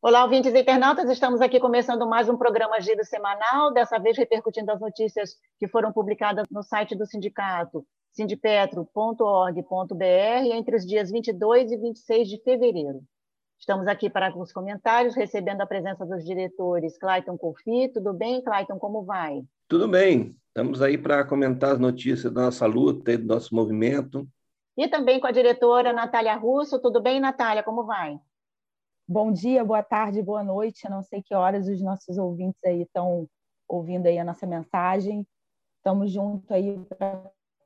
Olá, ouvintes e internautas, estamos aqui começando mais um programa Giro Semanal, dessa vez repercutindo as notícias que foram publicadas no site do sindicato, sindipetro.org.br, entre os dias 22 e 26 de fevereiro. Estamos aqui para os comentários, recebendo a presença dos diretores Clayton Colfi. Tudo bem, Clayton? Como vai? Tudo bem. Estamos aí para comentar as notícias da nossa luta e do nosso movimento. E também com a diretora Natália Russo. Tudo bem, Natália? Como vai? Bom dia, boa tarde, boa noite. não sei que horas os nossos ouvintes aí estão ouvindo aí a nossa mensagem. Estamos juntos aí para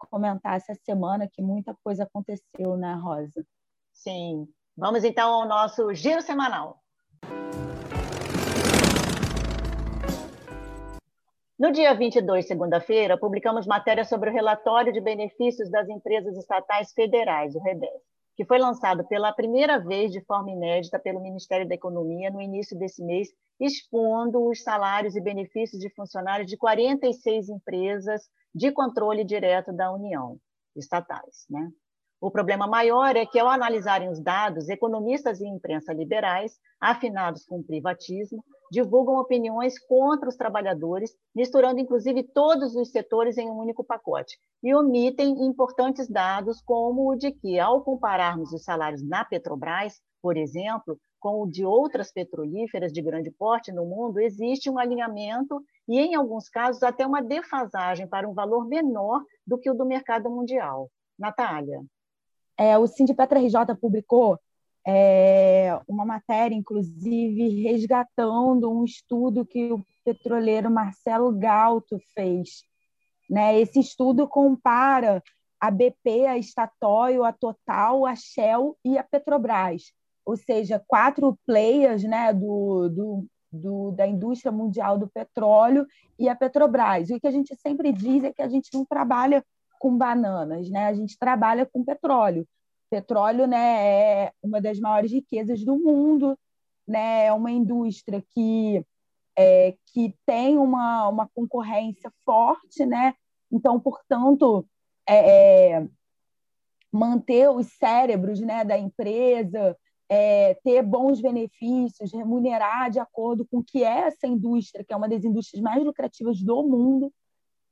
comentar essa semana que muita coisa aconteceu, né, Rosa? Sim. Vamos então ao nosso giro semanal. No dia 22, segunda-feira, publicamos matéria sobre o relatório de benefícios das empresas estatais federais, o REBES que foi lançado pela primeira vez de forma inédita pelo Ministério da Economia no início desse mês, expondo os salários e benefícios de funcionários de 46 empresas de controle direto da União, estatais. Né? O problema maior é que, ao analisarem os dados, economistas e imprensa liberais, afinados com o privatismo, divulgam opiniões contra os trabalhadores, misturando inclusive todos os setores em um único pacote, e omitem importantes dados, como o de que, ao compararmos os salários na Petrobras, por exemplo, com o de outras petrolíferas de grande porte no mundo, existe um alinhamento e, em alguns casos, até uma defasagem para um valor menor do que o do mercado mundial. Natália. É, o Sindipetra RJ publicou é, uma matéria, inclusive, resgatando um estudo que o petroleiro Marcelo Galto fez. Né? Esse estudo compara a BP, a Statoil, a Total, a Shell e a Petrobras, ou seja, quatro players né, do, do, do, da indústria mundial do petróleo e a Petrobras. E o que a gente sempre diz é que a gente não trabalha com bananas, né? A gente trabalha com petróleo. Petróleo, né, é uma das maiores riquezas do mundo, né? É uma indústria que é, que tem uma, uma concorrência forte, né? Então, portanto, é, é, manter os cérebros né, da empresa, é, ter bons benefícios, remunerar de acordo com o que é essa indústria, que é uma das indústrias mais lucrativas do mundo,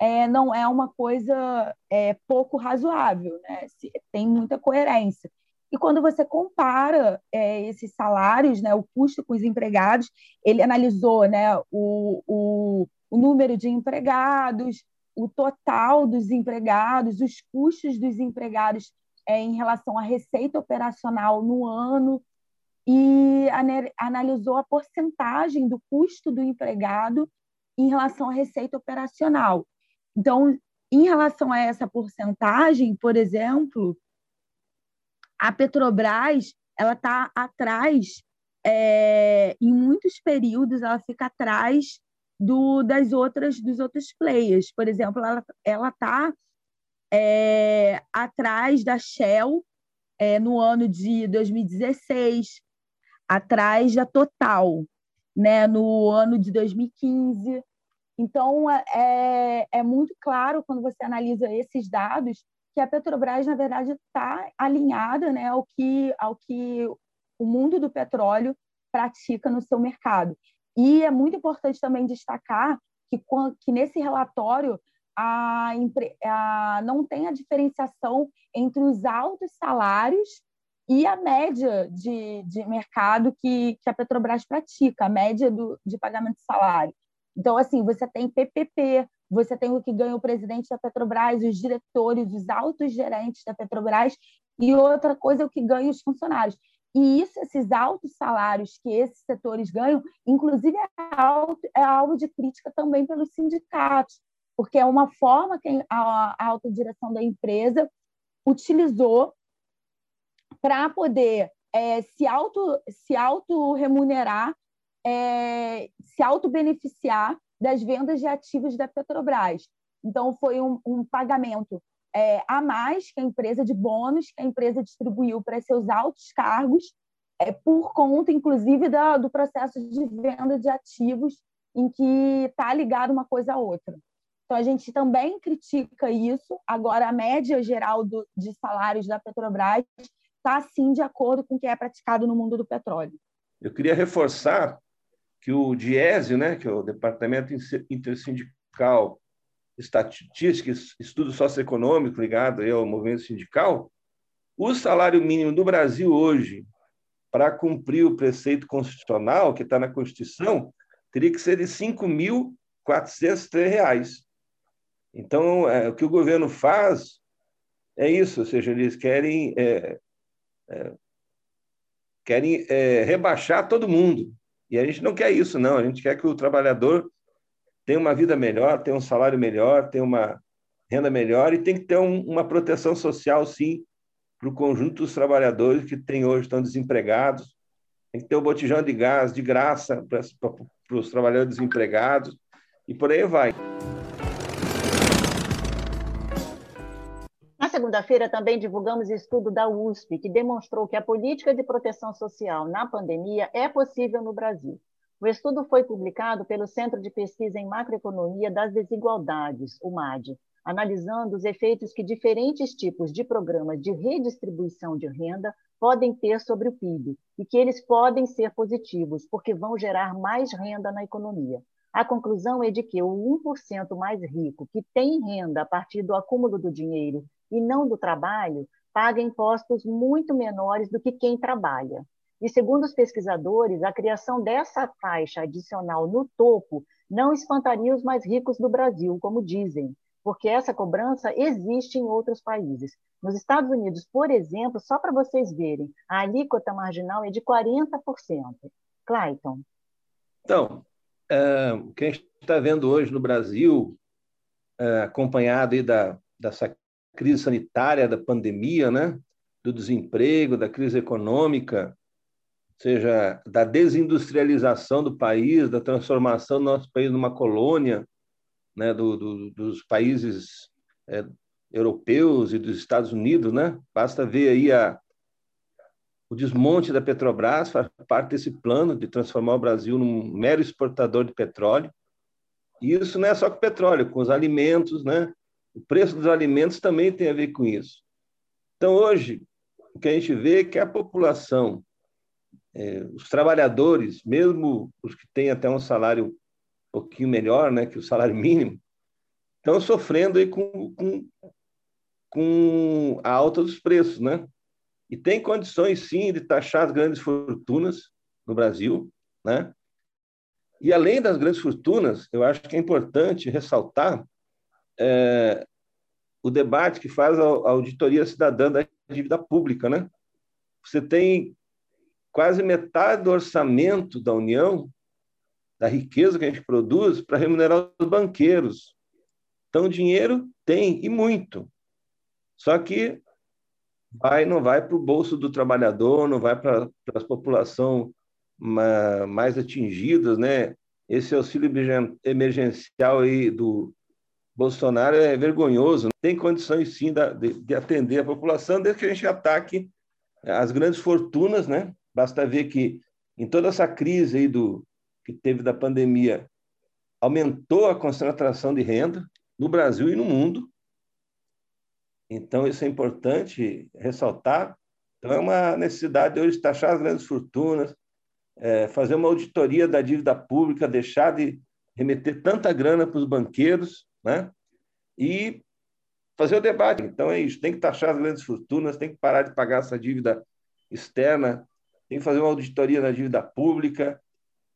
é, não é uma coisa é, pouco razoável, né? tem muita coerência. E quando você compara é, esses salários, né, o custo com os empregados, ele analisou né, o, o, o número de empregados, o total dos empregados, os custos dos empregados é, em relação à receita operacional no ano, e analisou a porcentagem do custo do empregado em relação à receita operacional. Então, em relação a essa porcentagem, por exemplo, a Petrobras ela está atrás, é, em muitos períodos, ela fica atrás do, das outras dos outros players. Por exemplo, ela está é, atrás da Shell é, no ano de 2016, atrás da Total, né, no ano de 2015. Então, é, é, é muito claro quando você analisa esses dados que a Petrobras, na verdade, está alinhada né, ao, que, ao que o mundo do petróleo pratica no seu mercado. E é muito importante também destacar que, que nesse relatório a, a, não tem a diferenciação entre os altos salários e a média de, de mercado que, que a Petrobras pratica, a média do, de pagamento de salário. Então, assim, você tem PPP, você tem o que ganha o presidente da Petrobras, os diretores, os altos gerentes da Petrobras, e outra coisa é o que ganha os funcionários. E isso, esses altos salários que esses setores ganham, inclusive é, alto, é alvo de crítica também pelos sindicatos, porque é uma forma que a, a alta direção da empresa utilizou para poder é, se auto se auto remunerar é, se auto-beneficiar das vendas de ativos da Petrobras. Então, foi um, um pagamento é, a mais que a empresa de bônus que a empresa distribuiu para seus altos cargos, é, por conta, inclusive, da, do processo de venda de ativos em que está ligado uma coisa a outra. Então, a gente também critica isso. Agora, a média geral do, de salários da Petrobras está, sim, de acordo com o que é praticado no mundo do petróleo. Eu queria reforçar que o DIESE, né, que é o Departamento Intersindical Estatística, Estudo Socioeconômico ligado ao movimento sindical, o salário mínimo do Brasil hoje, para cumprir o preceito constitucional que está na Constituição, teria que ser de R$ 5.403. Então, é, o que o governo faz é isso, ou seja, eles querem, é, é, querem é, rebaixar todo mundo. E a gente não quer isso, não. A gente quer que o trabalhador tenha uma vida melhor, tenha um salário melhor, tenha uma renda melhor e tem que ter um, uma proteção social, sim, para o conjunto dos trabalhadores que tem hoje estão desempregados. Tem que ter o um botijão de gás de graça para, para os trabalhadores desempregados e por aí vai. Segunda-feira também divulgamos estudo da USP, que demonstrou que a política de proteção social na pandemia é possível no Brasil. O estudo foi publicado pelo Centro de Pesquisa em Macroeconomia das Desigualdades, o MAD, analisando os efeitos que diferentes tipos de programas de redistribuição de renda podem ter sobre o PIB e que eles podem ser positivos, porque vão gerar mais renda na economia. A conclusão é de que o 1% mais rico, que tem renda a partir do acúmulo do dinheiro e não do trabalho, paga impostos muito menores do que quem trabalha. E segundo os pesquisadores, a criação dessa faixa adicional no topo não espantaria os mais ricos do Brasil, como dizem, porque essa cobrança existe em outros países. Nos Estados Unidos, por exemplo, só para vocês verem, a alíquota marginal é de 40%. Clayton. Então, é, o que a gente está vendo hoje no Brasil, é, acompanhado aí da, dessa crise sanitária, da pandemia, né? do desemprego, da crise econômica, seja da desindustrialização do país, da transformação do nosso país numa colônia, né? do, do, dos países é, europeus e dos Estados Unidos, né? Basta ver aí a, o desmonte da Petrobras, faz parte desse plano de transformar o Brasil num mero exportador de petróleo. E isso não é só com petróleo, com os alimentos, né? O preço dos alimentos também tem a ver com isso. Então, hoje, o que a gente vê é que a população, é, os trabalhadores, mesmo os que têm até um salário um pouquinho melhor né, que o salário mínimo, estão sofrendo aí com, com, com a alta dos preços. Né? E tem condições, sim, de taxar as grandes fortunas no Brasil. Né? E, além das grandes fortunas, eu acho que é importante ressaltar é, o debate que faz a, auditoria cidadã da dívida pública, né? Você tem quase metade do orçamento da União, da riqueza que a gente produz, para remunerar os banqueiros. Então, dinheiro tem, e muito. Só que vai, não vai para o bolso do trabalhador, não vai para a população mais atingidas, né? Esse auxílio emergencial aí do, Bolsonaro é vergonhoso, tem condições sim de, de atender a população, desde que a gente ataque as grandes fortunas, né? Basta ver que em toda essa crise aí do que teve da pandemia, aumentou a concentração de renda no Brasil e no mundo. Então, isso é importante ressaltar. Então, é uma necessidade hoje taxar as grandes fortunas, é, fazer uma auditoria da dívida pública, deixar de remeter tanta grana para os banqueiros né? e fazer o debate. Então é isso, tem que taxar as grandes fortunas, tem que parar de pagar essa dívida externa, tem que fazer uma auditoria na dívida pública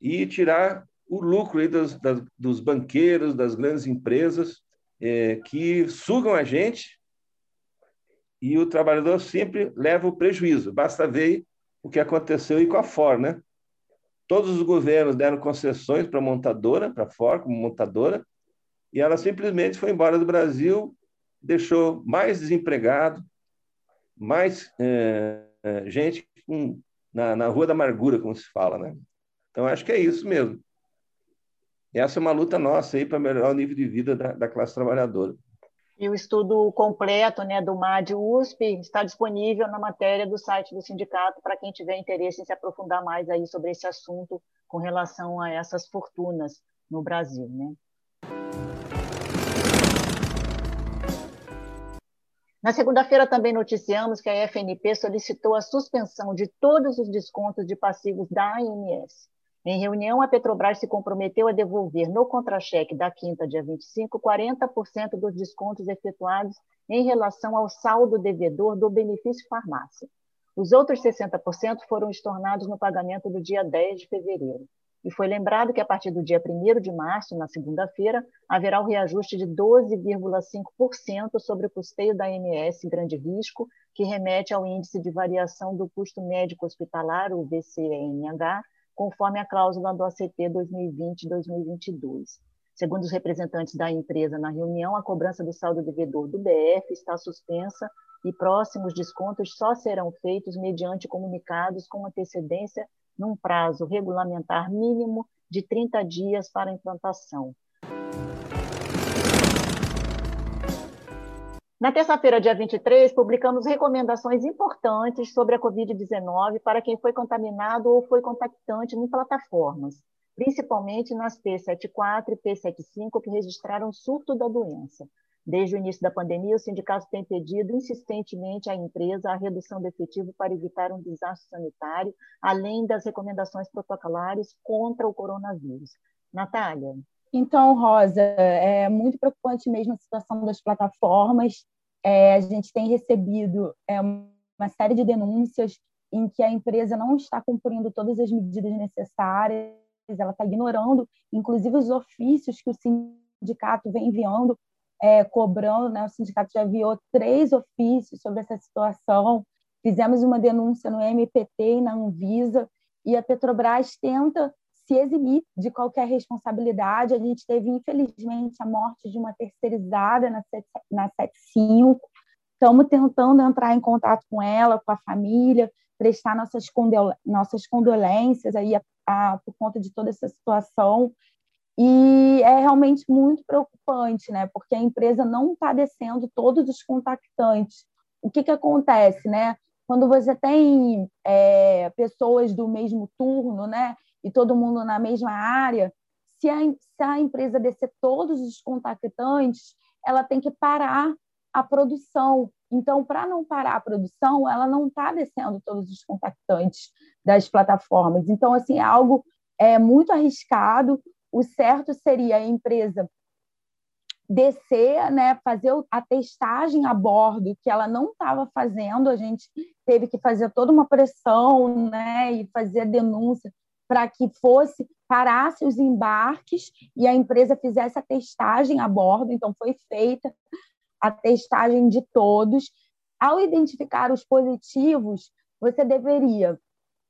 e tirar o lucro dos, das, dos banqueiros, das grandes empresas é, que sugam a gente e o trabalhador sempre leva o prejuízo. Basta ver o que aconteceu aí com a Ford, né? Todos os governos deram concessões para a montadora, para a Ford como montadora, e ela simplesmente foi embora do Brasil, deixou mais desempregado, mais é, é, gente com, na, na rua da amargura, como se fala, né? Então, acho que é isso mesmo. essa é uma luta nossa aí para melhorar o nível de vida da, da classe trabalhadora. E o estudo completo né, do MAD USP está disponível na matéria do site do sindicato para quem tiver interesse em se aprofundar mais aí sobre esse assunto com relação a essas fortunas no Brasil. Né? Na segunda-feira também noticiamos que a FNP solicitou a suspensão de todos os descontos de passivos da ANS. Em reunião, a Petrobras se comprometeu a devolver no contra-cheque da quinta, dia 25, 40% dos descontos efetuados em relação ao saldo devedor do benefício farmácia. Os outros 60% foram estornados no pagamento do dia 10 de fevereiro. E foi lembrado que a partir do dia 1 de março, na segunda-feira, haverá o um reajuste de 12,5% sobre o custeio da ANS Grande Risco, que remete ao índice de variação do custo médico hospitalar, o VCNH, conforme a cláusula do ACT 2020-2022. Segundo os representantes da empresa na reunião, a cobrança do saldo devedor do BF está suspensa e próximos descontos só serão feitos mediante comunicados com antecedência num prazo regulamentar mínimo de 30 dias para implantação. Na terça-feira, dia 23, publicamos recomendações importantes sobre a Covid-19 para quem foi contaminado ou foi contactante em plataformas, principalmente nas P74 e P75, que registraram surto da doença. Desde o início da pandemia, o sindicato tem pedido insistentemente à empresa a redução do efetivo para evitar um desastre sanitário, além das recomendações protocolares contra o coronavírus. Natália. Então, Rosa, é muito preocupante mesmo a situação das plataformas. É, a gente tem recebido é, uma série de denúncias em que a empresa não está cumprindo todas as medidas necessárias, ela está ignorando, inclusive, os ofícios que o sindicato vem enviando, é, cobrando. Né? O sindicato já enviou três ofícios sobre essa situação. Fizemos uma denúncia no MPT e na Anvisa, e a Petrobras tenta se eximir de qualquer responsabilidade. A gente teve, infelizmente, a morte de uma terceirizada na, na 75. Estamos tentando entrar em contato com ela, com a família, prestar nossas, nossas condolências aí a, a, por conta de toda essa situação. E é realmente muito preocupante, né? Porque a empresa não está descendo todos os contactantes. O que, que acontece, né? Quando você tem é, pessoas do mesmo turno, né? e todo mundo na mesma área, se a, se a empresa descer todos os contactantes, ela tem que parar a produção. Então, para não parar a produção, ela não está descendo todos os contactantes das plataformas. Então, assim, é algo é, muito arriscado. O certo seria a empresa descer, né, fazer a testagem a bordo, que ela não estava fazendo, a gente teve que fazer toda uma pressão, né, e fazer a denúncia para que fosse parasse os embarques e a empresa fizesse a testagem a bordo. Então foi feita a testagem de todos. Ao identificar os positivos, você deveria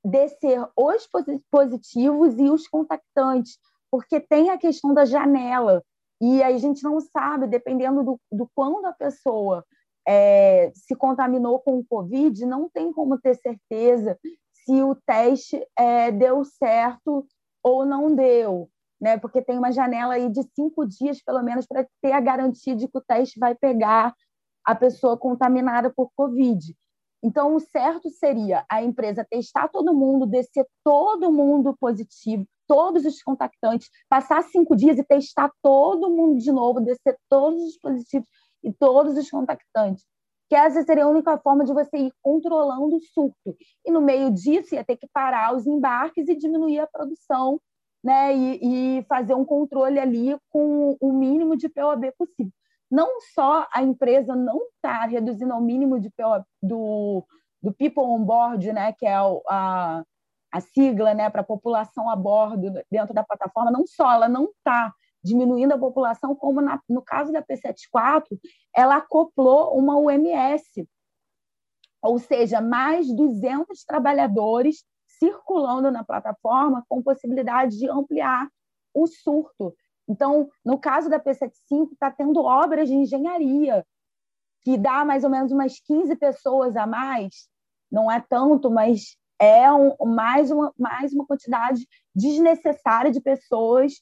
descer os positivos e os contactantes, porque tem a questão da janela e a gente não sabe, dependendo do, do quando a pessoa é, se contaminou com o Covid, não tem como ter certeza se o teste é, deu certo ou não deu, né? Porque tem uma janela aí de cinco dias, pelo menos, para ter a garantia de que o teste vai pegar a pessoa contaminada por Covid. Então, o certo seria a empresa testar todo mundo, descer todo mundo positivo, todos os contactantes, passar cinco dias e testar todo mundo de novo, descer todos os positivos e todos os contactantes que essa seria a única forma de você ir controlando o surto. E no meio disso ia ter que parar os embarques e diminuir a produção, né? E, e fazer um controle ali com o mínimo de POB possível. Não só a empresa não está reduzindo ao mínimo de POB, do, do People on Board, né? Que é a sigla né, para a população a bordo dentro da plataforma, não só ela não está diminuindo a população, como na, no caso da P74, ela acoplou uma UMS, ou seja, mais 200 trabalhadores circulando na plataforma com possibilidade de ampliar o surto. Então, no caso da P75, está tendo obras de engenharia, que dá mais ou menos umas 15 pessoas a mais, não é tanto, mas é um, mais, uma, mais uma quantidade desnecessária de pessoas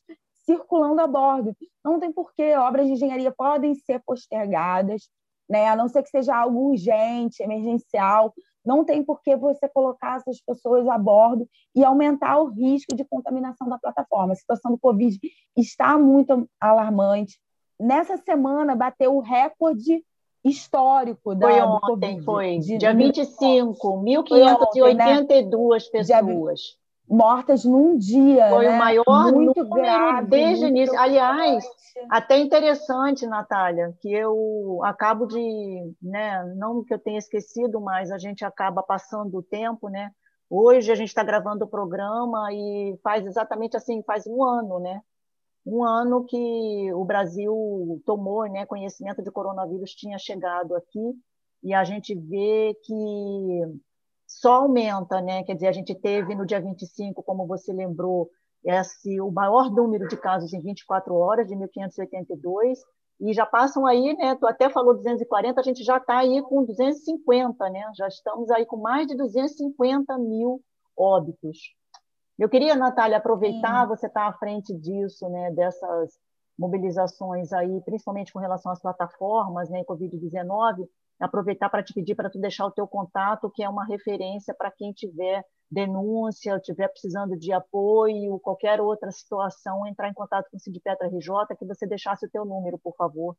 circulando a bordo. Não tem porquê, obras de engenharia podem ser postergadas, né? a não ser que seja algo urgente, emergencial, não tem por que você colocar essas pessoas a bordo e aumentar o risco de contaminação da plataforma. A situação do Covid está muito alarmante. Nessa semana, bateu o recorde histórico da, foi ontem, Covid. Foi, de, dia 25, 1.582 né? pessoas. mortas num dia. Foi né? o maior muito número grave, desde o início. Aliás, até interessante, Natália, que eu acabo de, né, não que eu tenha esquecido, mas a gente acaba passando o tempo, né? Hoje a gente está gravando o programa e faz exatamente assim, faz um ano, né? Um ano que o Brasil tomou né, conhecimento de coronavírus tinha chegado aqui e a gente vê que só aumenta, né? Quer dizer, a gente teve no dia 25, como você lembrou, esse, o maior número de casos em 24 horas, de 1.582, e já passam aí, né? Tu até falou 240, a gente já está aí com 250, né? Já estamos aí com mais de 250 mil óbitos. Eu queria, Natália, aproveitar, Sim. você está à frente disso, né? Dessas mobilizações aí, principalmente com relação às plataformas, né? Covid-19, aproveitar para te pedir para tu deixar o teu contato, que é uma referência para quem tiver denúncia, estiver precisando de apoio, qualquer outra situação, entrar em contato com o Sindipetra RJ, que você deixasse o teu número, por favor.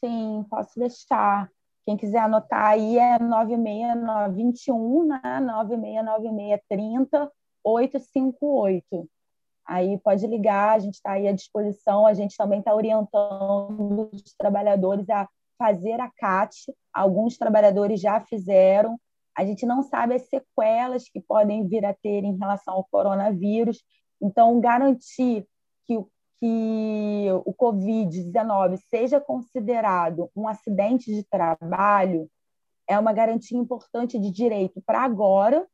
Sim, posso deixar. Quem quiser anotar aí é 96921, né? 969630 858. Aí pode ligar, a gente está aí à disposição, a gente também está orientando os trabalhadores a fazer a CAT, alguns trabalhadores já fizeram, a gente não sabe as sequelas que podem vir a ter em relação ao coronavírus, então garantir que, que o Covid-19 seja considerado um acidente de trabalho é uma garantia importante de direito para agora,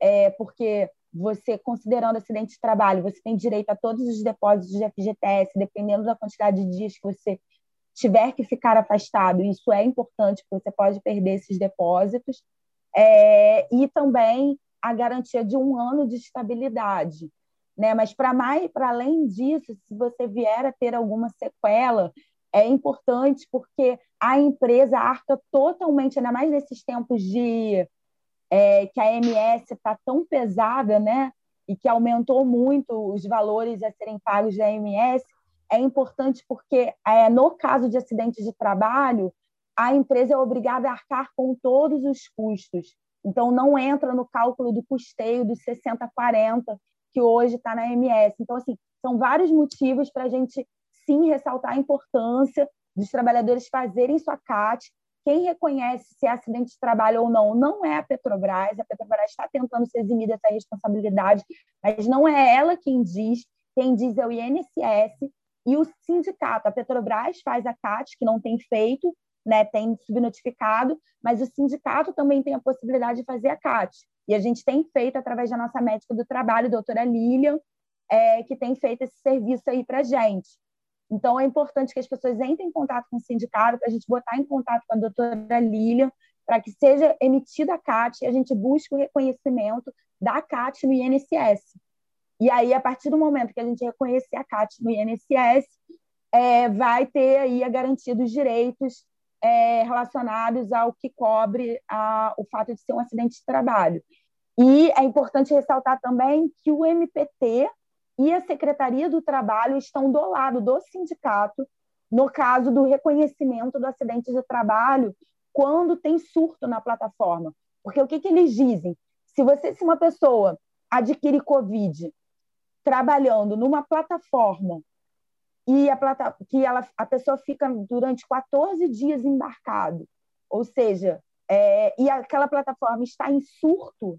é, porque você, considerando acidente de trabalho, você tem direito a todos os depósitos de FGTS, dependendo da quantidade de dias que você tiver que ficar afastado, isso é importante, porque você pode perder esses depósitos, é, e também a garantia de um ano de estabilidade. Né? Mas para além disso, se você vier a ter alguma sequela, é importante porque a empresa arca totalmente, ainda mais nesses tempos de é, que a MS está tão pesada, né? E que aumentou muito os valores a serem pagos da MS, é importante porque, é, no caso de acidentes de trabalho, a empresa é obrigada a arcar com todos os custos. Então, não entra no cálculo do custeio dos 60-40, que hoje está na MS. Então, assim, são vários motivos para a gente, sim, ressaltar a importância dos trabalhadores fazerem sua CAT, quem reconhece se é acidente de trabalho ou não não é a Petrobras. A Petrobras está tentando se eximir dessa responsabilidade, mas não é ela quem diz. Quem diz é o INSS e o sindicato. A Petrobras faz a CAT, que não tem feito, né, tem subnotificado, mas o sindicato também tem a possibilidade de fazer a CAT. E a gente tem feito através da nossa médica do trabalho, doutora Lilian, é, que tem feito esse serviço aí para a gente. Então, é importante que as pessoas entrem em contato com o sindicato, para a gente botar em contato com a doutora Lilian, para que seja emitida a CAT e a gente busque o reconhecimento da CAT no INSS. E aí, a partir do momento que a gente reconhecer a CAT no INSS, é, vai ter aí a garantia dos direitos é, relacionados ao que cobre a, o fato de ser um acidente de trabalho. E é importante ressaltar também que o MPT e a Secretaria do Trabalho estão do lado do sindicato no caso do reconhecimento do acidente de trabalho quando tem surto na plataforma. Porque o que, que eles dizem? Se você, se uma pessoa adquire Covid trabalhando numa plataforma e a, plata, que ela, a pessoa fica durante 14 dias embarcado, ou seja, é, e aquela plataforma está em surto,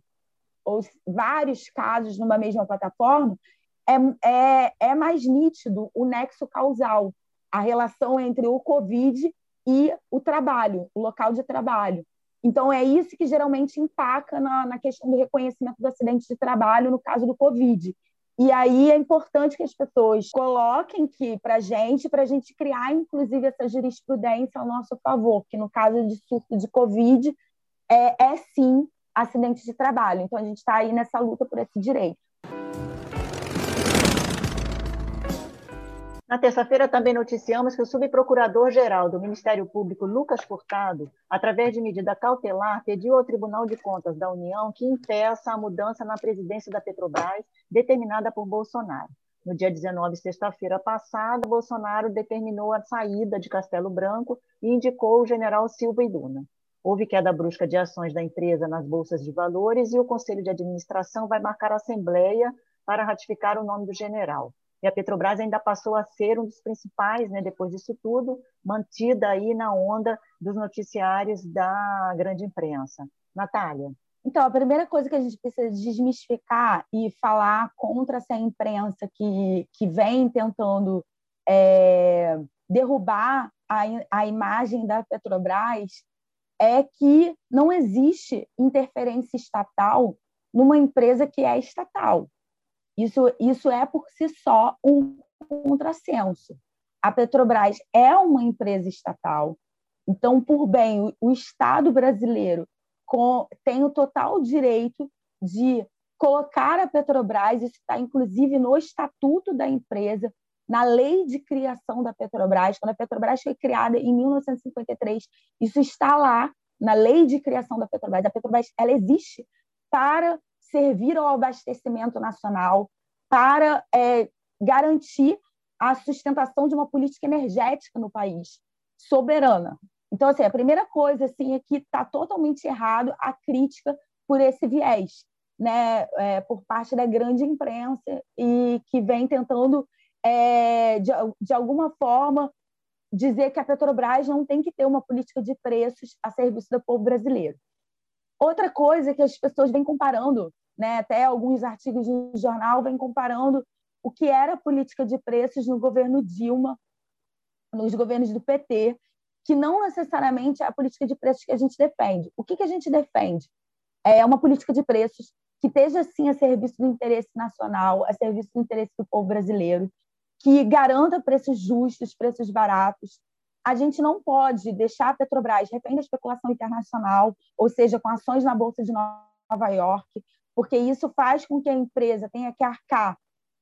ou vários casos numa mesma plataforma, é, é, é mais nítido o nexo causal, a relação entre o Covid e o trabalho, o local de trabalho. Então, é isso que geralmente empaca na, na questão do reconhecimento do acidente de trabalho no caso do Covid. E aí é importante que as pessoas coloquem que para gente, para a gente criar, inclusive, essa jurisprudência ao nosso favor, que no caso de surto de Covid, é, é sim acidente de trabalho. Então, a gente está aí nessa luta por esse direito. Na terça-feira, também noticiamos que o subprocurador-geral do Ministério Público, Lucas Furtado, através de medida cautelar, pediu ao Tribunal de Contas da União que impeça a mudança na presidência da Petrobras determinada por Bolsonaro. No dia 19, sexta-feira passada, Bolsonaro determinou a saída de Castelo Branco e indicou o general Silva Iduna. Houve queda brusca de ações da empresa nas bolsas de valores e o Conselho de Administração vai marcar a assembleia para ratificar o nome do general. E a Petrobras ainda passou a ser um dos principais, né, depois disso tudo, mantida aí na onda dos noticiários da grande imprensa. Natália. Então, a primeira coisa que a gente precisa desmistificar e falar contra essa imprensa que, que vem tentando é, derrubar a, a imagem da Petrobras é que não existe interferência estatal numa empresa que é estatal. Isso, isso é por si só um contrassenso. A Petrobras é uma empresa estatal, então, por bem, o, o Estado brasileiro com, tem o total direito de colocar a Petrobras, isso está inclusive no estatuto da empresa, na lei de criação da Petrobras, quando a Petrobras foi criada em 1953, isso está lá na lei de criação da Petrobras. A Petrobras ela existe para servir ao abastecimento nacional, para é, garantir a sustentação de uma política energética no país, soberana. Então, assim, a primeira coisa assim, é que está totalmente errado a crítica por esse viés, né, é, por parte da grande imprensa e que vem tentando, é, de, de alguma forma, dizer que a Petrobras não tem que ter uma política de preços a serviço do povo brasileiro. Outra coisa que as pessoas vêm comparando né? até alguns artigos de jornal vêm comparando o que era a política de preços no governo Dilma, nos governos do PT, que não necessariamente é a política de preços que a gente defende. O que, que a gente defende? É uma política de preços que esteja, sim, a serviço do interesse nacional, a serviço do interesse do povo brasileiro, que garanta preços justos, preços baratos. A gente não pode deixar a Petrobras refém da especulação internacional, ou seja, com ações na Bolsa de Nova York, porque isso faz com que a empresa tenha que arcar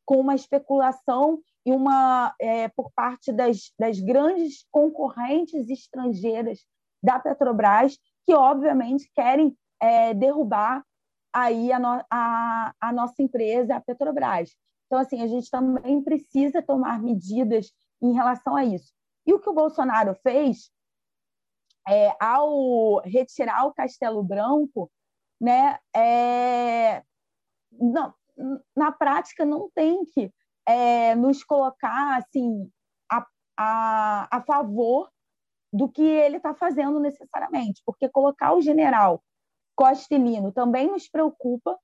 com uma especulação e uma é, por parte das, das grandes concorrentes estrangeiras da Petrobras, que obviamente querem é, derrubar aí a, no, a, a nossa empresa, a Petrobras. Então, assim, a gente também precisa tomar medidas em relação a isso. E o que o Bolsonaro fez, é, ao retirar o Castelo Branco, né, é, não, na prática não tem que é, nos colocar assim a, a, a favor do que ele está fazendo necessariamente, porque colocar o general Costelino também nos preocupa.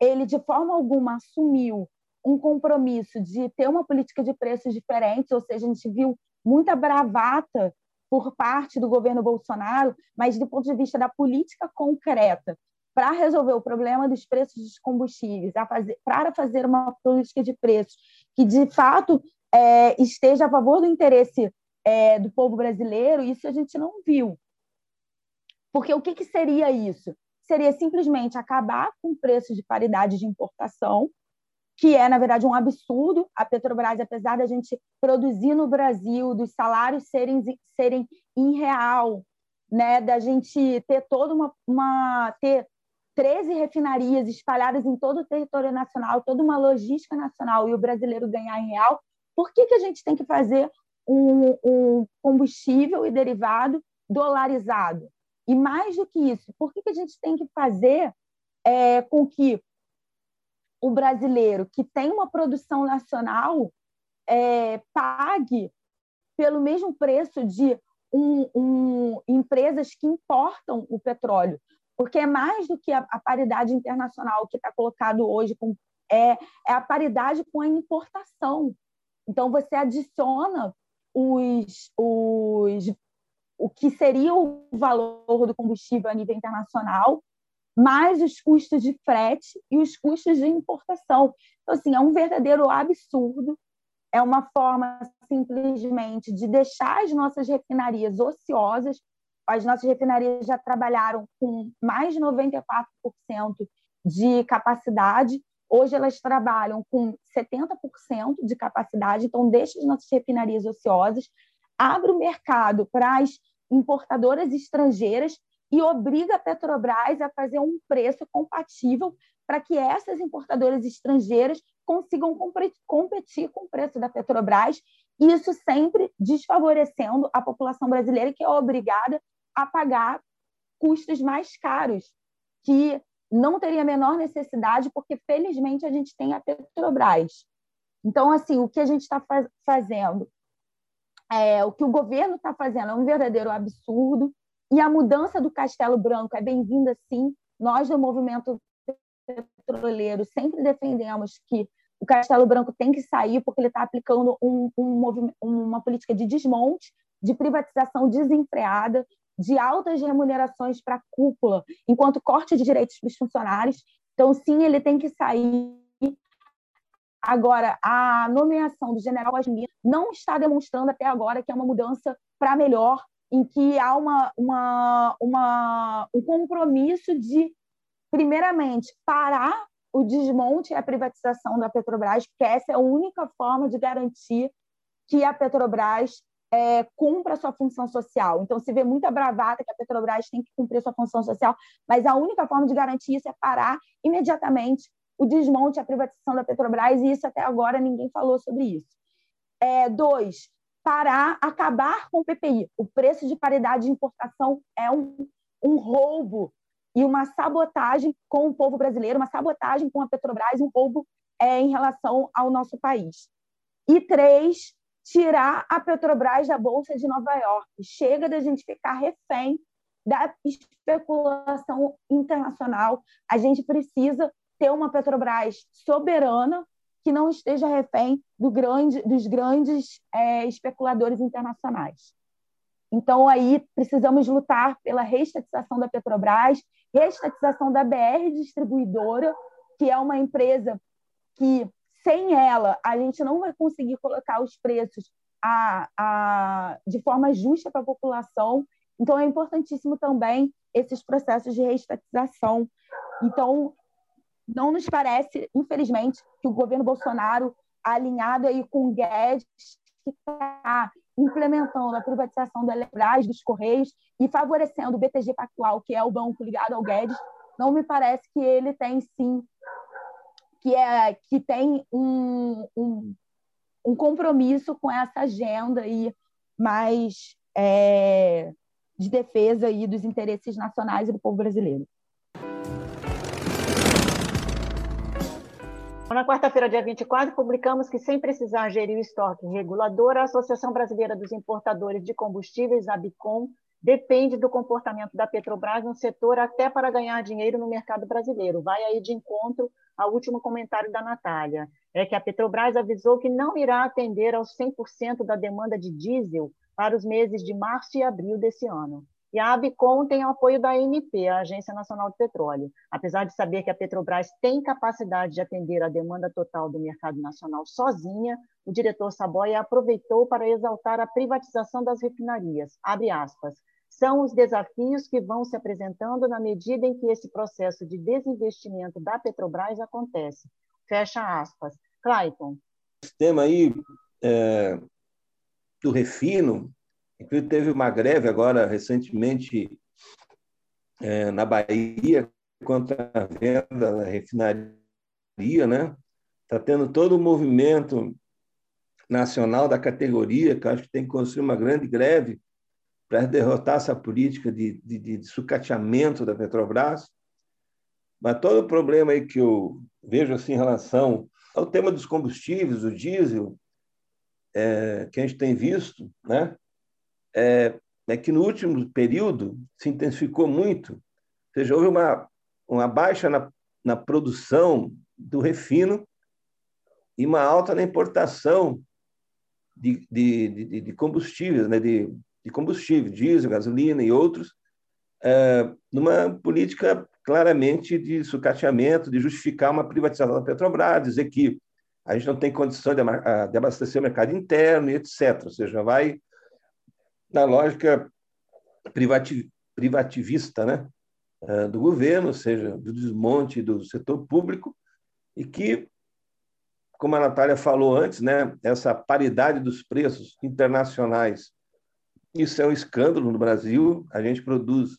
Ele, de forma alguma, assumiu um compromisso de ter uma política de preços diferente, ou seja, a gente viu muita bravata por parte do governo Bolsonaro, mas do ponto de vista da política concreta para resolver o problema dos preços dos combustíveis, fazer, para fazer uma política de preços que, de fato, é, esteja a favor do interesse é, do povo brasileiro, isso a gente não viu. Porque o que, que seria isso? Seria simplesmente acabar com preços de paridade de importação, que é, na verdade, um absurdo. A Petrobras, apesar da gente produzir no Brasil, dos salários serem, serem em real, né, da gente ter toda uma, uma ter 13 refinarias espalhadas em todo o território nacional, toda uma logística nacional e o brasileiro ganhar em real, por que, que a gente tem que fazer um, um combustível e derivado dolarizado? E mais do que isso, por que, que a gente tem que fazer é, com que o brasileiro que tem uma produção nacional é, pague pelo mesmo preço de um, um, empresas que importam o petróleo? porque é mais do que a, a paridade internacional que está colocado hoje, com, é, é a paridade com a importação. Então, você adiciona os, os, o que seria o valor do combustível a nível internacional, mais os custos de frete e os custos de importação. Então, assim, é um verdadeiro absurdo. É uma forma, simplesmente, de deixar as nossas refinarias ociosas, as nossas refinarias já trabalharam com mais de 94% de capacidade. Hoje elas trabalham com 70% de capacidade, então deixa as nossas refinarias ociosas, abre o mercado para as importadoras estrangeiras e obriga a Petrobras a fazer um preço compatível para que essas importadoras estrangeiras consigam competir com o preço da Petrobras, isso sempre desfavorecendo a população brasileira, que é obrigada a pagar custos mais caros, que não teria a menor necessidade, porque felizmente a gente tem a Petrobras. Então, assim, o que a gente está faz fazendo, é, o que o governo está fazendo é um verdadeiro absurdo, e a mudança do Castelo Branco é bem-vinda, sim. Nós, do movimento petroleiro, sempre defendemos que o Castelo Branco tem que sair porque ele está aplicando um, um uma política de desmonte, de privatização desenfreada, de altas remunerações para a cúpula, enquanto corte de direitos para os funcionários. Então, sim, ele tem que sair. Agora, a nomeação do general Asmir não está demonstrando até agora que é uma mudança para melhor, em que há uma, uma, uma, um compromisso de, primeiramente, parar o desmonte e a privatização da Petrobras, porque essa é a única forma de garantir que a Petrobras é, cumpra a sua função social. Então, se vê muita bravata que a Petrobras tem que cumprir sua função social, mas a única forma de garantir isso é parar imediatamente o desmonte e a privatização da Petrobras, e isso até agora ninguém falou sobre isso. É, dois, parar, acabar com o PPI. O preço de paridade de importação é um, um roubo e uma sabotagem com o povo brasileiro, uma sabotagem com a Petrobras, um roubo é, em relação ao nosso país. E três, tirar a Petrobras da Bolsa de Nova York. Chega da gente ficar refém da especulação internacional. A gente precisa ter uma Petrobras soberana que não esteja refém do grande, dos grandes é, especuladores internacionais. Então, aí precisamos lutar pela reestatização da Petrobras, reestatização da BR Distribuidora, que é uma empresa que sem ela, a gente não vai conseguir colocar os preços a, a, de forma justa para a população. Então, é importantíssimo também esses processos de reestatização. Então, não nos parece, infelizmente, que o governo Bolsonaro, alinhado aí com o Guedes, que está implementando a privatização da Eletrobras, dos Correios, e favorecendo o BTG Pactual, que é o banco ligado ao Guedes, não me parece que ele tem, sim, que, é, que tem um, um, um compromisso com essa agenda aí mais é, de defesa aí dos interesses nacionais e do povo brasileiro. Na quarta-feira, dia 24, publicamos que, sem precisar gerir o estoque regulador, a Associação Brasileira dos Importadores de Combustíveis, ABICOM, depende do comportamento da Petrobras no setor até para ganhar dinheiro no mercado brasileiro. Vai aí de encontro ao último comentário da Natália. É que a Petrobras avisou que não irá atender aos 100% da demanda de diesel para os meses de março e abril desse ano. E a ABCOM tem o apoio da ANP, a Agência Nacional de Petróleo. Apesar de saber que a Petrobras tem capacidade de atender a demanda total do mercado nacional sozinha, o diretor Saboia aproveitou para exaltar a privatização das refinarias. Aspas. São os desafios que vão se apresentando na medida em que esse processo de desinvestimento da Petrobras acontece. Fecha aspas. Clayton. Esse tema aí é, do refino Inclusive, teve uma greve agora, recentemente, é, na Bahia, contra a venda da refinaria, né? Está tendo todo o movimento nacional da categoria, que acho que tem que construir uma grande greve para derrotar essa política de, de, de sucateamento da Petrobras. Mas todo o problema aí que eu vejo assim, em relação ao tema dos combustíveis, o diesel, é, que a gente tem visto, né? É, é que no último período se intensificou muito, ou seja, houve uma, uma baixa na, na produção do refino e uma alta na importação de, de, de, de combustíveis, né? de, de combustível, diesel, gasolina e outros, é, numa política claramente de sucateamento, de justificar uma privatização da Petrobras, dizer que a gente não tem condição de, abastecer o mercado interno e etc. Ou seja, vai na lógica privativista né? Eh, do governo, ou seja, do desmonte do setor público, e que, como a Natália falou antes, né, essa paridade dos preços internacionais, isso é um escândalo no Brasil. A gente produz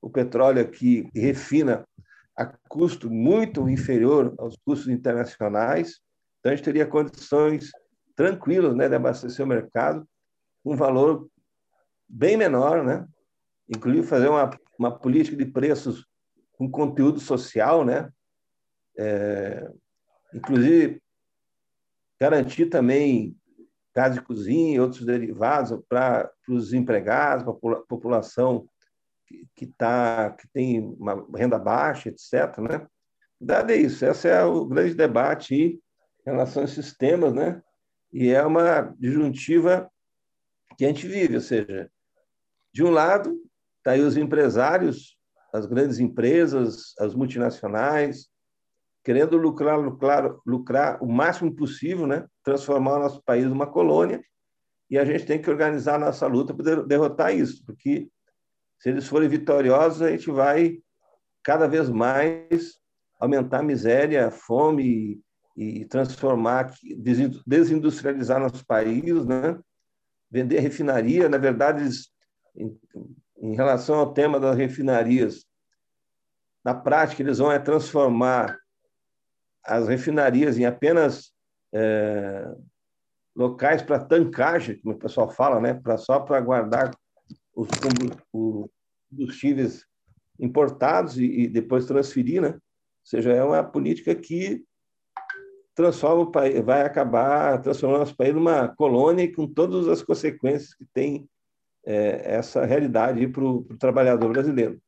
o petróleo aqui e refina a custo muito inferior aos custos internacionais. Então, a gente teria condições tranquilas né, de abastecer o mercado um valor bem menor, né? inclusive fazer uma, uma política de preços com conteúdo social, né? É, inclusive garantir também gás de cozinha e outros derivados para os empregados, para a população que, que, tá, que tem uma renda baixa, etc. Né? Dado é isso, esse é o grande debate em relação a esses temas, né? e é uma disjuntiva que a gente vive, ou seja, de um lado, está aí os empresários, as grandes empresas, as multinacionais, querendo lucrar, lucrar, lucrar o máximo possível, né? transformar o nosso país numa colônia, e a gente tem que organizar a nossa luta para derrotar isso, porque se eles forem vitoriosos, a gente vai cada vez mais aumentar a miséria, a fome e, transformar, desindustrializar nosso país, né? vender refinaria. Na verdade, em, em relação ao tema das refinarias, na prática, eles vão é transformar as refinarias em apenas é, locais para tancagem, como o pessoal fala, né? pra, só para guardar os combustíveis importados e, e, depois transferir, né? Ou seja, é uma política que transforma o país, vai acabar transformando o nosso país numa colônia com todas as consequências que tem é, essa realidade para o trabalhador brasileiro.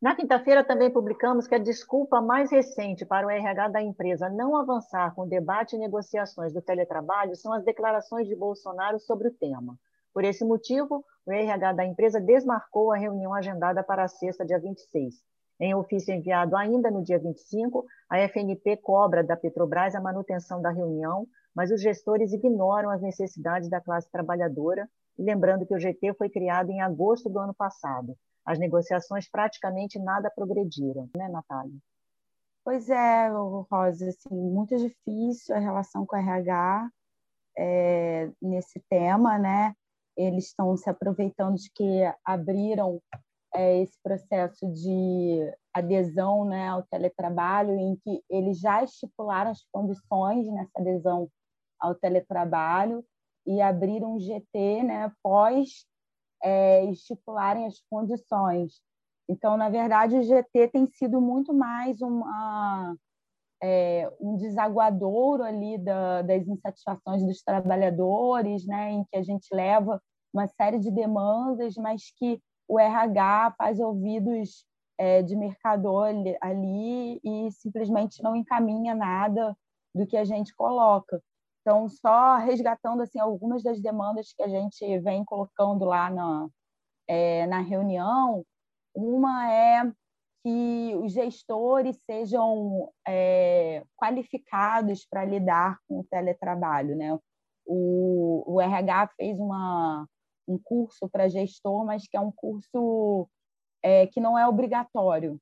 Na quinta-feira também publicamos que a desculpa mais recente para o RH da empresa não avançar com o debate e negociações do teletrabalho são as declarações de Bolsonaro sobre o tema. Por esse motivo, o RH da empresa desmarcou a reunião agendada para sexta, dia 26. Em ofício enviado ainda no dia 25, a FNP cobra da Petrobras a manutenção da reunião, mas os gestores ignoram as necessidades da classe trabalhadora, lembrando que o GT foi criado em agosto do ano passado as negociações praticamente nada progrediram, né, Natália? Pois é, Rosa, assim, muito difícil a relação com o RH é, nesse tema, né? Eles estão se aproveitando de que abriram é, esse processo de adesão né, ao teletrabalho, em que eles já estipularam as condições nessa adesão ao teletrabalho e abriram um GT né, pós é, estipularem as condições. Então, na verdade, o GT tem sido muito mais uma, é, um desaguadouro ali da, das insatisfações dos trabalhadores, né, em que a gente leva uma série de demandas, mas que o RH faz ouvidos é, de mercador ali e simplesmente não encaminha nada do que a gente coloca. Então, só resgatando assim algumas das demandas que a gente vem colocando lá na, é, na reunião, uma é que os gestores sejam é, qualificados para lidar com o teletrabalho. Né? O, o RH fez uma, um curso para gestor, mas que é um curso é, que não é obrigatório,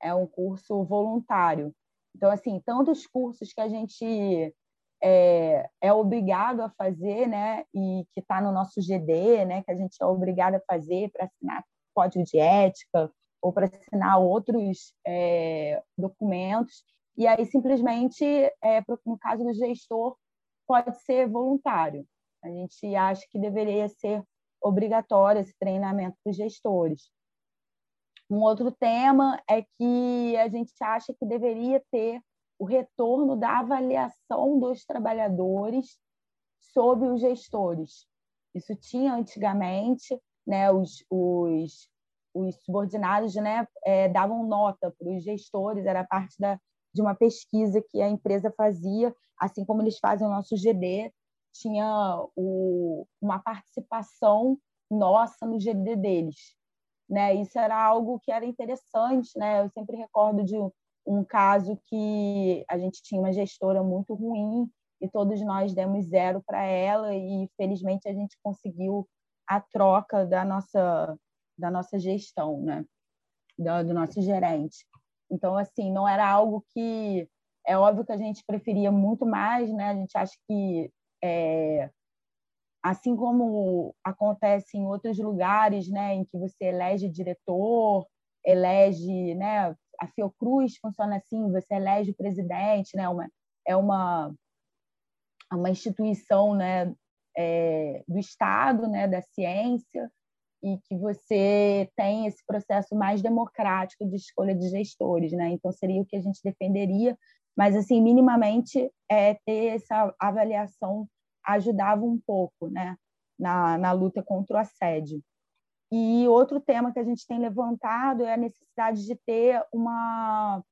é um curso voluntário. Então, assim, tantos cursos que a gente é, é obrigado a fazer, né, e que está no nosso GD, né, que a gente é obrigado a fazer para assinar código de ética ou para assinar outros é, documentos, e aí simplesmente, é, no caso do gestor, pode ser voluntário. A gente acha que deveria ser obrigatório esse treinamento para os gestores. Um outro tema é que a gente acha que deveria ter o retorno da avaliação dos trabalhadores sobre os gestores. Isso tinha antigamente, né, os, os, os subordinados né, é, davam nota para os gestores, era parte da, de uma pesquisa que a empresa fazia, assim como eles fazem o nosso GD, tinha o, uma participação nossa no GD deles. Né? Isso era algo que era interessante, né? Eu sempre recordo de um caso que a gente tinha uma gestora muito ruim e todos nós demos zero para ela e felizmente a gente conseguiu a troca da nossa da nossa gestão, né? do, do nosso gerente. Então, assim, não era algo que é óbvio que a gente preferia muito mais, né? A gente acha que é, assim como acontece em outros lugares, né, em que você elege diretor, elege, né, a Fiocruz funciona assim, você elege o presidente, né, uma, é uma uma instituição, né, é, do Estado, né, da ciência, e que você tem esse processo mais democrático de escolha de gestores, né? Então seria o que a gente defenderia, mas assim minimamente é ter essa avaliação ajudava um pouco né, na, na luta contra o assédio. E outro tema que a gente tem levantado é a necessidade de ter uma,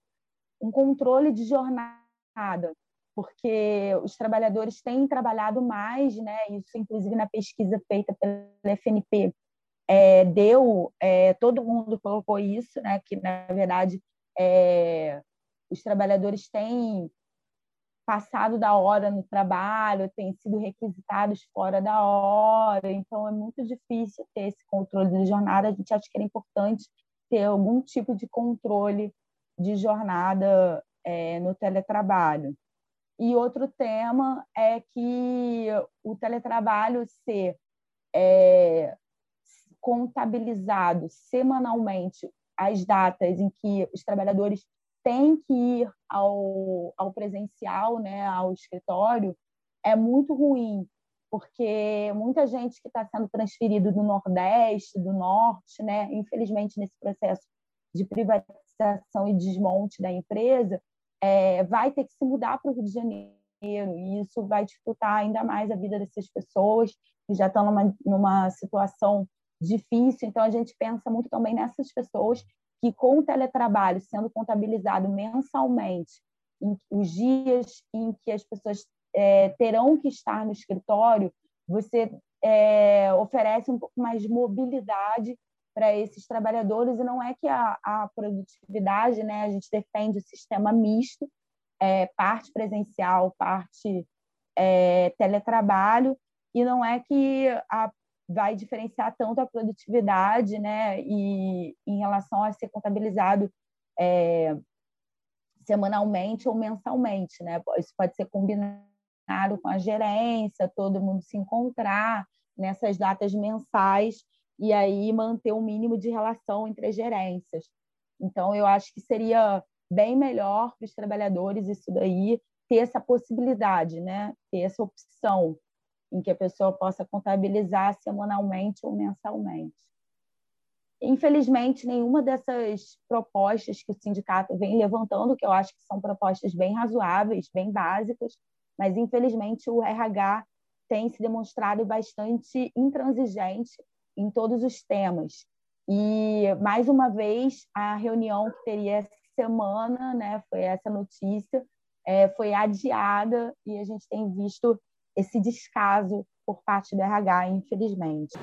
um controle de jornada, porque os trabalhadores têm trabalhado mais, né? Isso, inclusive, na pesquisa feita pela FNP, é, deu, é, todo mundo colocou isso, né? Que na verdade é, os trabalhadores têm passado da hora no trabalho, têm sido requisitados fora da hora, então é muito difícil ter esse controle de jornada. A gente acha que era importante ter algum tipo de controle de jornada é, no teletrabalho. E outro tema é que o teletrabalho ser é, contabilizado semanalmente as datas em que os trabalhadores tem que ir ao, ao presencial, né, ao escritório, é muito ruim, porque muita gente que está sendo transferido do Nordeste, do Norte, né, infelizmente nesse processo de privatização e desmonte da empresa, é, vai ter que se mudar para o Rio de Janeiro, e isso vai dificultar ainda mais a vida dessas pessoas que já estão numa, numa situação difícil. Então, a gente pensa muito também nessas pessoas que com o teletrabalho sendo contabilizado mensalmente, os dias em que as pessoas é, terão que estar no escritório, você é, oferece um pouco mais de mobilidade para esses trabalhadores. E não é que a, a produtividade, né, a gente defende o sistema misto, é, parte presencial, parte é, teletrabalho, e não é que a vai diferenciar tanto a produtividade, né, e em relação a ser contabilizado é, semanalmente ou mensalmente, né? Isso pode ser combinado com a gerência, todo mundo se encontrar nessas datas mensais e aí manter um mínimo de relação entre as gerências. Então, eu acho que seria bem melhor para os trabalhadores isso daí ter essa possibilidade, né? Ter essa opção em que a pessoa possa contabilizar semanalmente ou mensalmente. Infelizmente, nenhuma dessas propostas que o sindicato vem levantando, que eu acho que são propostas bem razoáveis, bem básicas, mas infelizmente o RH tem se demonstrado bastante intransigente em todos os temas. E mais uma vez a reunião que teria essa semana, né, foi essa notícia, é, foi adiada e a gente tem visto esse descaso por parte do RH, infelizmente.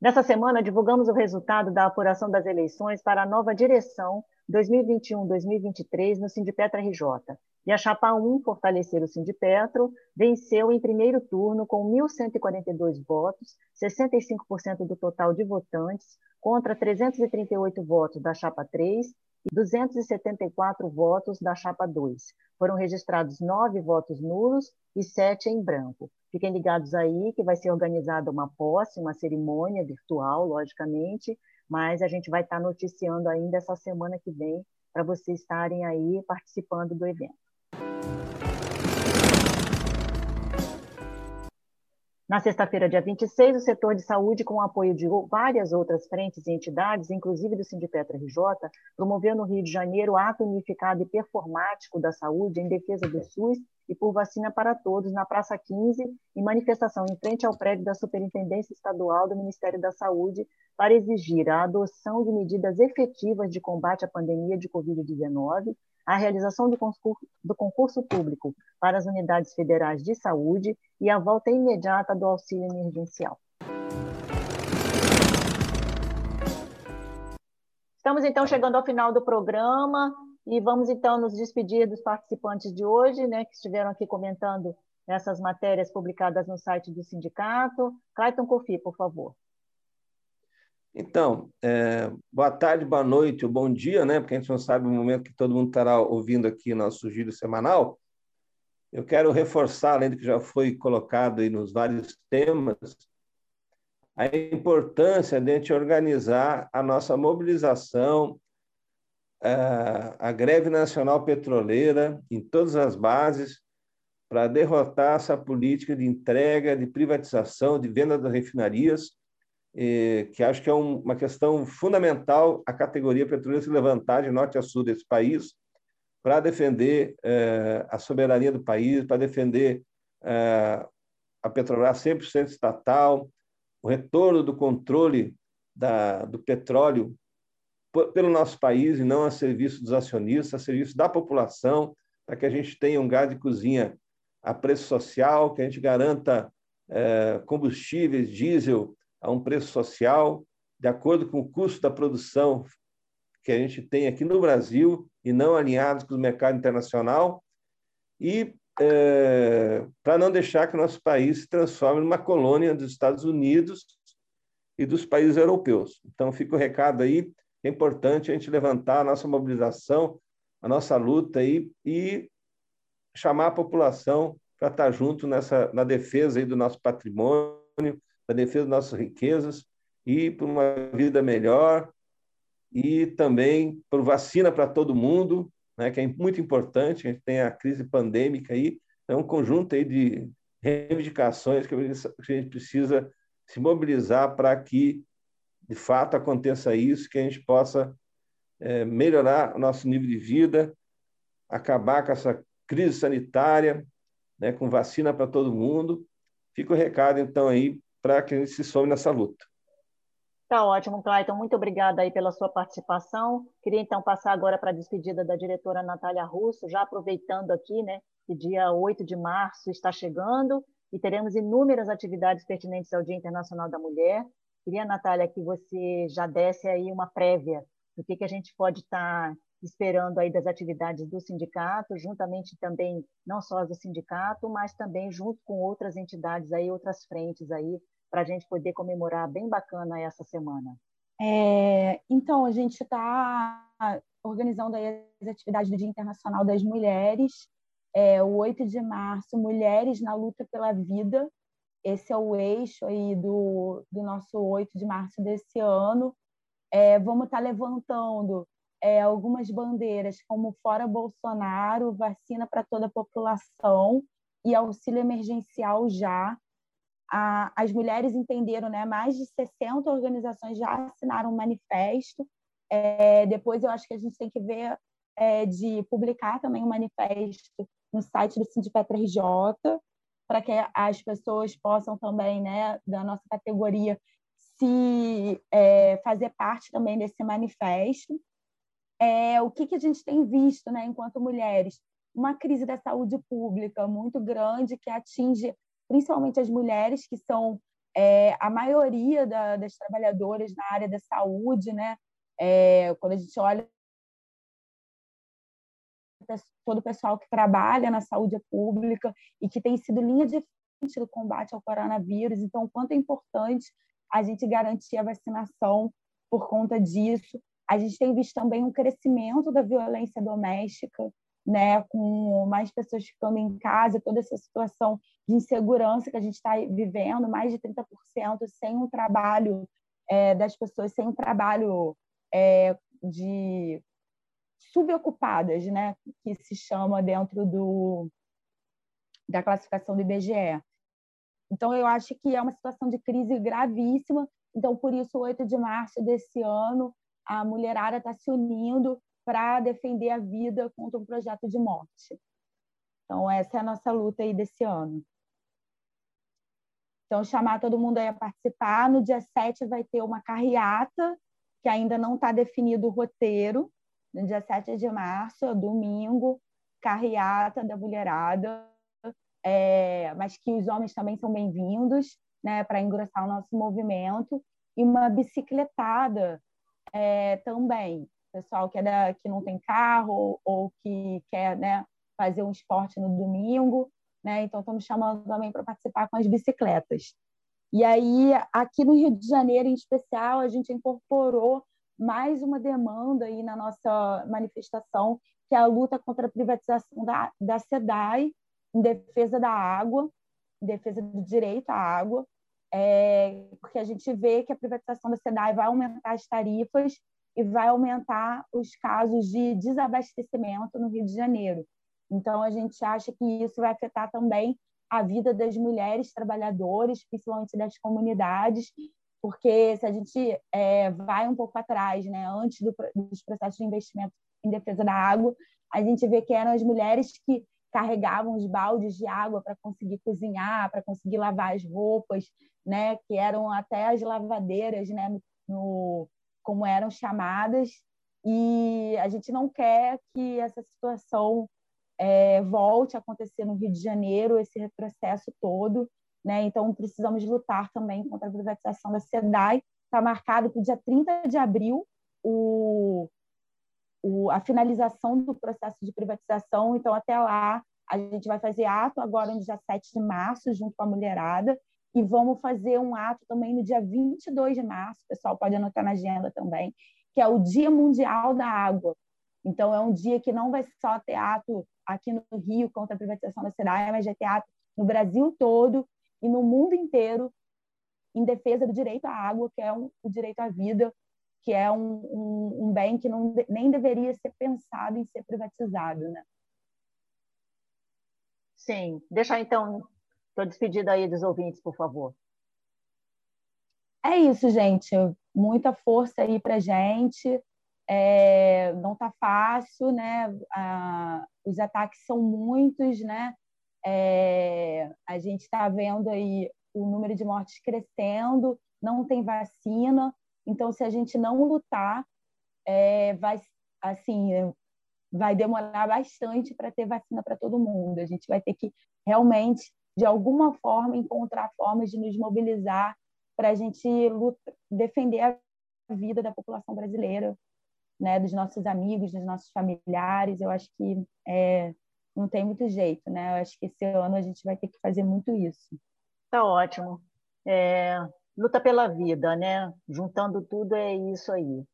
Nessa semana, divulgamos o resultado da apuração das eleições para a nova direção 2021-2023 no Sindipetra RJ. E a chapa 1, Fortalecer o Sindipetro, venceu em primeiro turno com 1.142 votos, 65% do total de votantes, contra 338 votos da chapa 3 e 274 votos da chapa 2. Foram registrados nove votos nulos e sete em branco. Fiquem ligados aí que vai ser organizada uma posse, uma cerimônia virtual, logicamente, mas a gente vai estar noticiando ainda essa semana que vem para vocês estarem aí participando do evento. Na sexta-feira, dia 26, o setor de saúde, com o apoio de várias outras frentes e entidades, inclusive do Sindipetra RJ, promoveu no Rio de Janeiro ato unificado e performático da saúde em defesa do SUS e por vacina para todos na Praça 15, em manifestação em frente ao prédio da Superintendência Estadual do Ministério da Saúde, para exigir a adoção de medidas efetivas de combate à pandemia de Covid-19 a realização do concurso, do concurso público para as unidades federais de saúde e a volta imediata do auxílio emergencial. Estamos então chegando ao final do programa e vamos então nos despedir dos participantes de hoje, né, que estiveram aqui comentando essas matérias publicadas no site do sindicato. Clayton Kofi, por favor. Então, é, boa tarde, boa noite ou bom dia, né? Porque a gente não sabe o momento que todo mundo estará ouvindo aqui nosso giro semanal. Eu quero reforçar, além do que já foi colocado aí nos vários temas, a importância de a gente organizar a nossa mobilização, a greve nacional petroleira em todas as bases, para derrotar essa política de entrega, de privatização, de venda das refinarias, que acho que é uma questão fundamental a categoria petroleira se levantar de norte a sul desse país para defender eh, a soberania do país, para defender eh, a Petrobras 100% estatal, o retorno do controle da, do petróleo pelo nosso país e não a serviço dos acionistas, a serviço da população, para que a gente tenha um gás de cozinha a preço social, que a gente garanta é, combustíveis, diesel a um preço social, de acordo com o custo da produção que a gente tem aqui no Brasil e não alinhados com o mercado internacional, e é, para não deixar que o nosso país se transforme numa colônia dos Estados Unidos e dos países europeus. Então, fica o recado aí, é importante a gente levantar a nossa mobilização, a nossa luta aí, e chamar a população para estar junto nessa, na defesa aí do nosso patrimônio, na defesa das nossas riquezas e por uma vida melhor e também por vacina para todo mundo, né, que é muito importante. A gente tem a crise pandêmica aí, é um conjunto aí de reivindicações que a gente precisa se mobilizar para que, de fato, aconteça isso, que a gente possa é, melhorar o nosso nível de vida, acabar com essa crise sanitária, né, com vacina para todo mundo. Fica o recado, então, aí, para que a gente se some nessa luta. Tá ótimo, Clayton. Muito obrigada aí pela sua participação. Queria então passar agora para a despedida da diretora Natália Russo, já aproveitando aqui, né, que dia 8 de março está chegando e teremos inúmeras atividades pertinentes ao Dia Internacional da Mulher. Queria, Natália, que você já desse aí uma prévia do que, que a gente pode estar tá esperando aí das atividades do sindicato, juntamente também não só do sindicato, mas também junto com outras entidades aí, outras frentes aí, para a gente poder comemorar bem bacana essa semana. É, então, a gente está organizando as atividades do Dia Internacional das Mulheres, é, o 8 de março, Mulheres na Luta pela Vida, esse é o eixo aí do, do nosso 8 de março desse ano. É, vamos estar tá levantando é, algumas bandeiras como Fora Bolsonaro, vacina para toda a população e auxílio emergencial já. A, as mulheres entenderam, né? Mais de 60 organizações já assinaram um manifesto. É, depois eu acho que a gente tem que ver é, de publicar também um manifesto no site do Sindicato RJ, para que as pessoas possam também, né, da nossa categoria, se é, fazer parte também desse manifesto é, o que, que a gente tem visto né, enquanto mulheres? Uma crise da saúde pública muito grande que atinge principalmente as mulheres, que são é, a maioria da, das trabalhadoras na área da saúde. Né? É, quando a gente olha todo o pessoal que trabalha na saúde pública e que tem sido linha de frente do combate ao coronavírus. Então, quanto é importante a gente garantir a vacinação por conta disso. A gente tem visto também um crescimento da violência doméstica, né, com mais pessoas ficando em casa, toda essa situação de insegurança que a gente está vivendo, mais de 30% sem um trabalho é, das pessoas, sem um trabalho é, de subocupadas, né, que se chama dentro do, da classificação do IBGE. Então, eu acho que é uma situação de crise gravíssima. Então, por isso, o 8 de março desse ano, a mulherada está se unindo para defender a vida contra um projeto de morte. Então, essa é a nossa luta aí desse ano. Então, chamar todo mundo aí a participar. No dia 7 vai ter uma carreata, que ainda não está definido o roteiro. No dia 7 de março, domingo, carreata da mulherada. É, mas que os homens também são bem-vindos né, para engrossar o nosso movimento. E uma bicicletada é, também. Pessoal que, é da, que não tem carro ou que quer né, fazer um esporte no domingo. Né? Então, estamos chamando também para participar com as bicicletas. E aí, aqui no Rio de Janeiro, em especial, a gente incorporou mais uma demanda aí na nossa manifestação, que é a luta contra a privatização da, da SEDAI, em defesa da água, em defesa do direito à água, é, porque a gente vê que a privatização da SEDAI vai aumentar as tarifas e vai aumentar os casos de desabastecimento no Rio de Janeiro. Então, a gente acha que isso vai afetar também a vida das mulheres trabalhadoras, principalmente das comunidades, porque se a gente é, vai um pouco atrás, né, antes do, dos processos de investimento em defesa da água, a gente vê que eram as mulheres que carregavam os baldes de água para conseguir cozinhar, para conseguir lavar as roupas, né, que eram até as lavadeiras, né, no, como eram chamadas, e a gente não quer que essa situação é, volte a acontecer no Rio de Janeiro, esse retrocesso todo. Né? Então, precisamos lutar também contra a privatização da SEDAI. Está marcado para o dia 30 de abril o, o, a finalização do processo de privatização. Então, até lá, a gente vai fazer ato agora no dia 7 de março, junto com a mulherada, e vamos fazer um ato também no dia 22 de março, o pessoal pode anotar na agenda também, que é o Dia Mundial da Água. Então, é um dia que não vai só ter ato aqui no Rio contra a privatização da cidade, mas já tem ato no Brasil todo e no mundo inteiro em defesa do direito à água, que é um, o direito à vida, que é um, um, um bem que não, nem deveria ser pensado em ser privatizado, né? Sim. Deixa então, estou despedida aí dos ouvintes, por favor. É isso, gente. Muita força aí para gente. É, não está fácil, né? Ah, os ataques são muitos, né? É, a gente está vendo aí o número de mortes crescendo, não tem vacina, então se a gente não lutar, é, vai assim vai demorar bastante para ter vacina para todo mundo. A gente vai ter que realmente, de alguma forma, encontrar formas de nos mobilizar para a gente lutar, defender a vida da população brasileira, né, dos nossos amigos, dos nossos familiares. Eu acho que é, não tem muito jeito, né? Eu acho que esse ano a gente vai ter que fazer muito isso. Tá ótimo. É, luta pela vida, né? Juntando tudo é isso aí.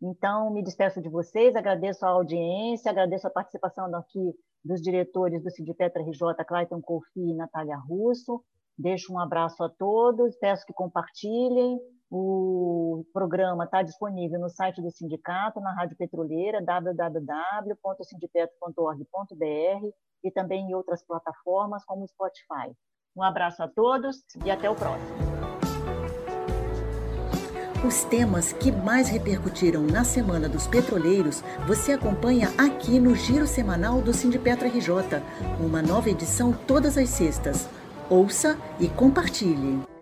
Então, me despeço de vocês, agradeço a audiência, agradeço a participação aqui dos diretores do Sindipetra RJ, Clayton Colfi e Natália Russo. Deixo um abraço a todos, peço que compartilhem. O programa está disponível no site do sindicato, na Rádio Petroleira, www.sindipeto.org.br e também em outras plataformas como Spotify. Um abraço a todos e até o próximo. Os temas que mais repercutiram na Semana dos Petroleiros você acompanha aqui no Giro Semanal do Sindipetra RJ, uma nova edição todas as sextas. Ouça e compartilhe.